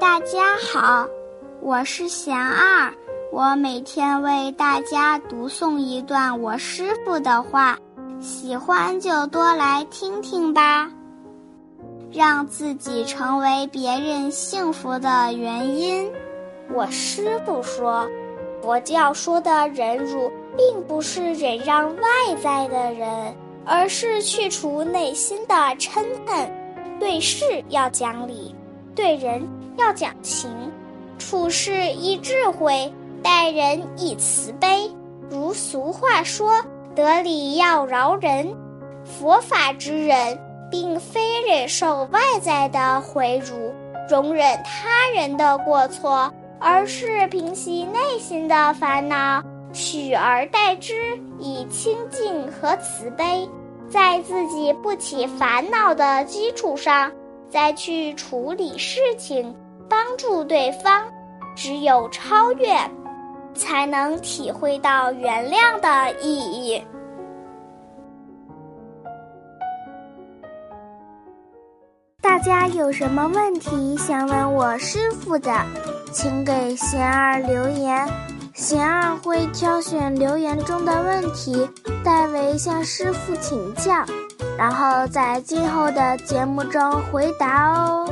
大家好，我是贤二，我每天为大家读诵一段我师傅的话，喜欢就多来听听吧。让自己成为别人幸福的原因。我师傅说，佛教说的忍辱，并不是忍让外在的人，而是去除内心的嗔恨，对事要讲理。对人要讲情，处事以智慧，待人以慈悲。如俗话说：“得理要饶人。”佛法之人，并非忍受外在的回辱，容忍他人的过错，而是平息内心的烦恼，取而代之以清净和慈悲，在自己不起烦恼的基础上。再去处理事情，帮助对方，只有超越，才能体会到原谅的意义。大家有什么问题想问我师傅的，请给贤儿留言，贤儿会挑选留言中的问题，代为向师傅请教。然后在今后的节目中回答哦。